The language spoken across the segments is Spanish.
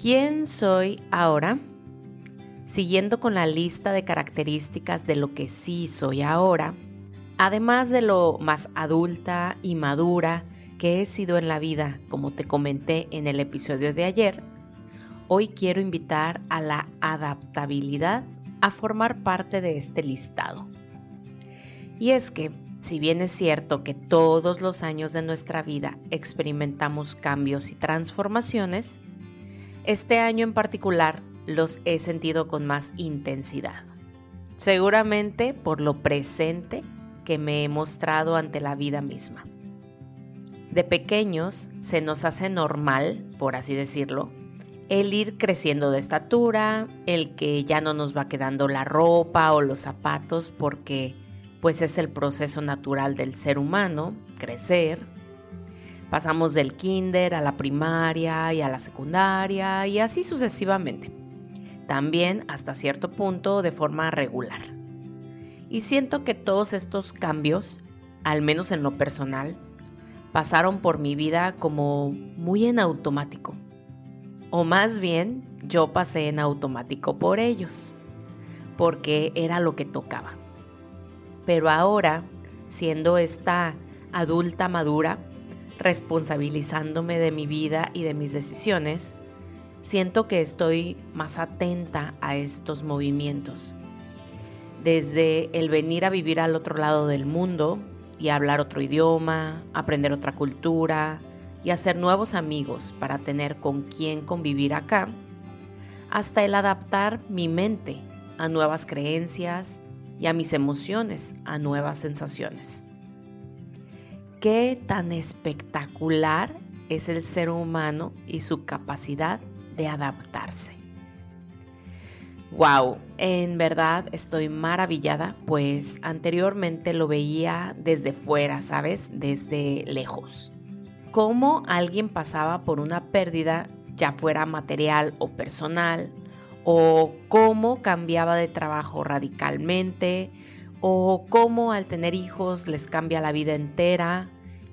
¿Quién soy ahora? Siguiendo con la lista de características de lo que sí soy ahora, además de lo más adulta y madura que he sido en la vida, como te comenté en el episodio de ayer, hoy quiero invitar a la adaptabilidad a formar parte de este listado. Y es que, si bien es cierto que todos los años de nuestra vida experimentamos cambios y transformaciones, este año en particular los he sentido con más intensidad. Seguramente por lo presente que me he mostrado ante la vida misma. De pequeños se nos hace normal, por así decirlo, el ir creciendo de estatura, el que ya no nos va quedando la ropa o los zapatos porque pues es el proceso natural del ser humano, crecer, Pasamos del kinder a la primaria y a la secundaria y así sucesivamente. También hasta cierto punto de forma regular. Y siento que todos estos cambios, al menos en lo personal, pasaron por mi vida como muy en automático. O más bien, yo pasé en automático por ellos, porque era lo que tocaba. Pero ahora, siendo esta adulta madura, responsabilizándome de mi vida y de mis decisiones, siento que estoy más atenta a estos movimientos. Desde el venir a vivir al otro lado del mundo y hablar otro idioma, aprender otra cultura y hacer nuevos amigos para tener con quién convivir acá, hasta el adaptar mi mente a nuevas creencias y a mis emociones a nuevas sensaciones qué tan espectacular es el ser humano y su capacidad de adaptarse. Wow, en verdad estoy maravillada, pues anteriormente lo veía desde fuera, ¿sabes? Desde lejos. Cómo alguien pasaba por una pérdida, ya fuera material o personal, o cómo cambiaba de trabajo radicalmente, o cómo al tener hijos les cambia la vida entera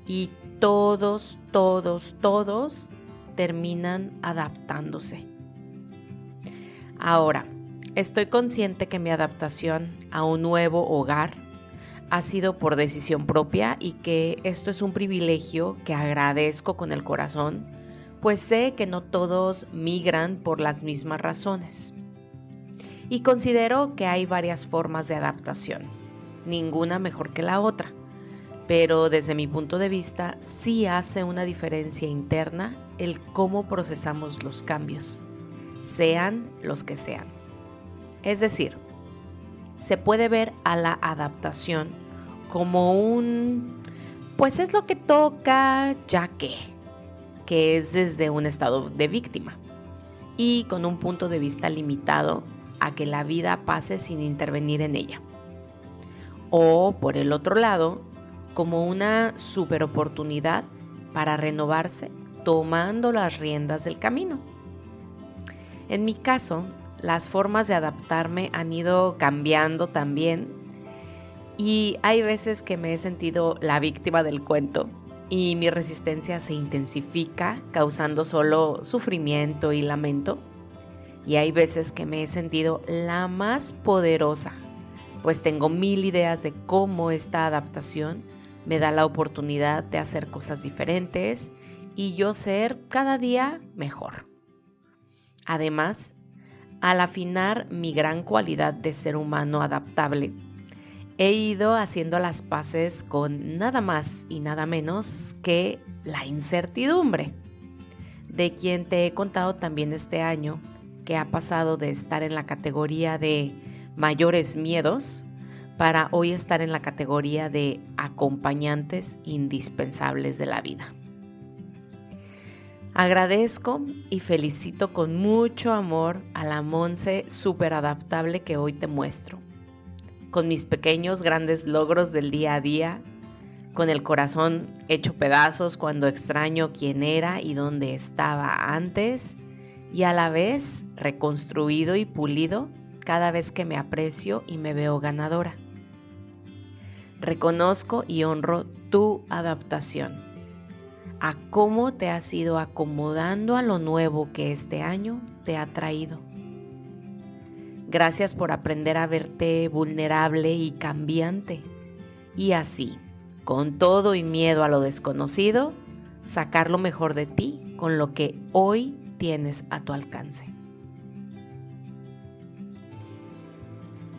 y todos, todos, todos terminan adaptándose. Ahora, estoy consciente que mi adaptación a un nuevo hogar ha sido por decisión propia y que esto es un privilegio que agradezco con el corazón, pues sé que no todos migran por las mismas razones. Y considero que hay varias formas de adaptación, ninguna mejor que la otra pero desde mi punto de vista sí hace una diferencia interna el cómo procesamos los cambios, sean los que sean. Es decir, se puede ver a la adaptación como un, pues es lo que toca, ya que, que es desde un estado de víctima y con un punto de vista limitado a que la vida pase sin intervenir en ella. O por el otro lado, como una super oportunidad para renovarse tomando las riendas del camino. En mi caso, las formas de adaptarme han ido cambiando también y hay veces que me he sentido la víctima del cuento y mi resistencia se intensifica causando solo sufrimiento y lamento. Y hay veces que me he sentido la más poderosa, pues tengo mil ideas de cómo esta adaptación me da la oportunidad de hacer cosas diferentes y yo ser cada día mejor. Además, al afinar mi gran cualidad de ser humano adaptable, he ido haciendo las paces con nada más y nada menos que la incertidumbre, de quien te he contado también este año que ha pasado de estar en la categoría de mayores miedos para hoy estar en la categoría de acompañantes indispensables de la vida. Agradezco y felicito con mucho amor a la Monse súper adaptable que hoy te muestro. Con mis pequeños grandes logros del día a día, con el corazón hecho pedazos cuando extraño quién era y dónde estaba antes, y a la vez reconstruido y pulido cada vez que me aprecio y me veo ganadora. Reconozco y honro tu adaptación. a cómo te has ido acomodando a lo nuevo que este año te ha traído. Gracias por aprender a verte vulnerable y cambiante. Y así, con todo y miedo a lo desconocido, sacar lo mejor de ti con lo que hoy tienes a tu alcance.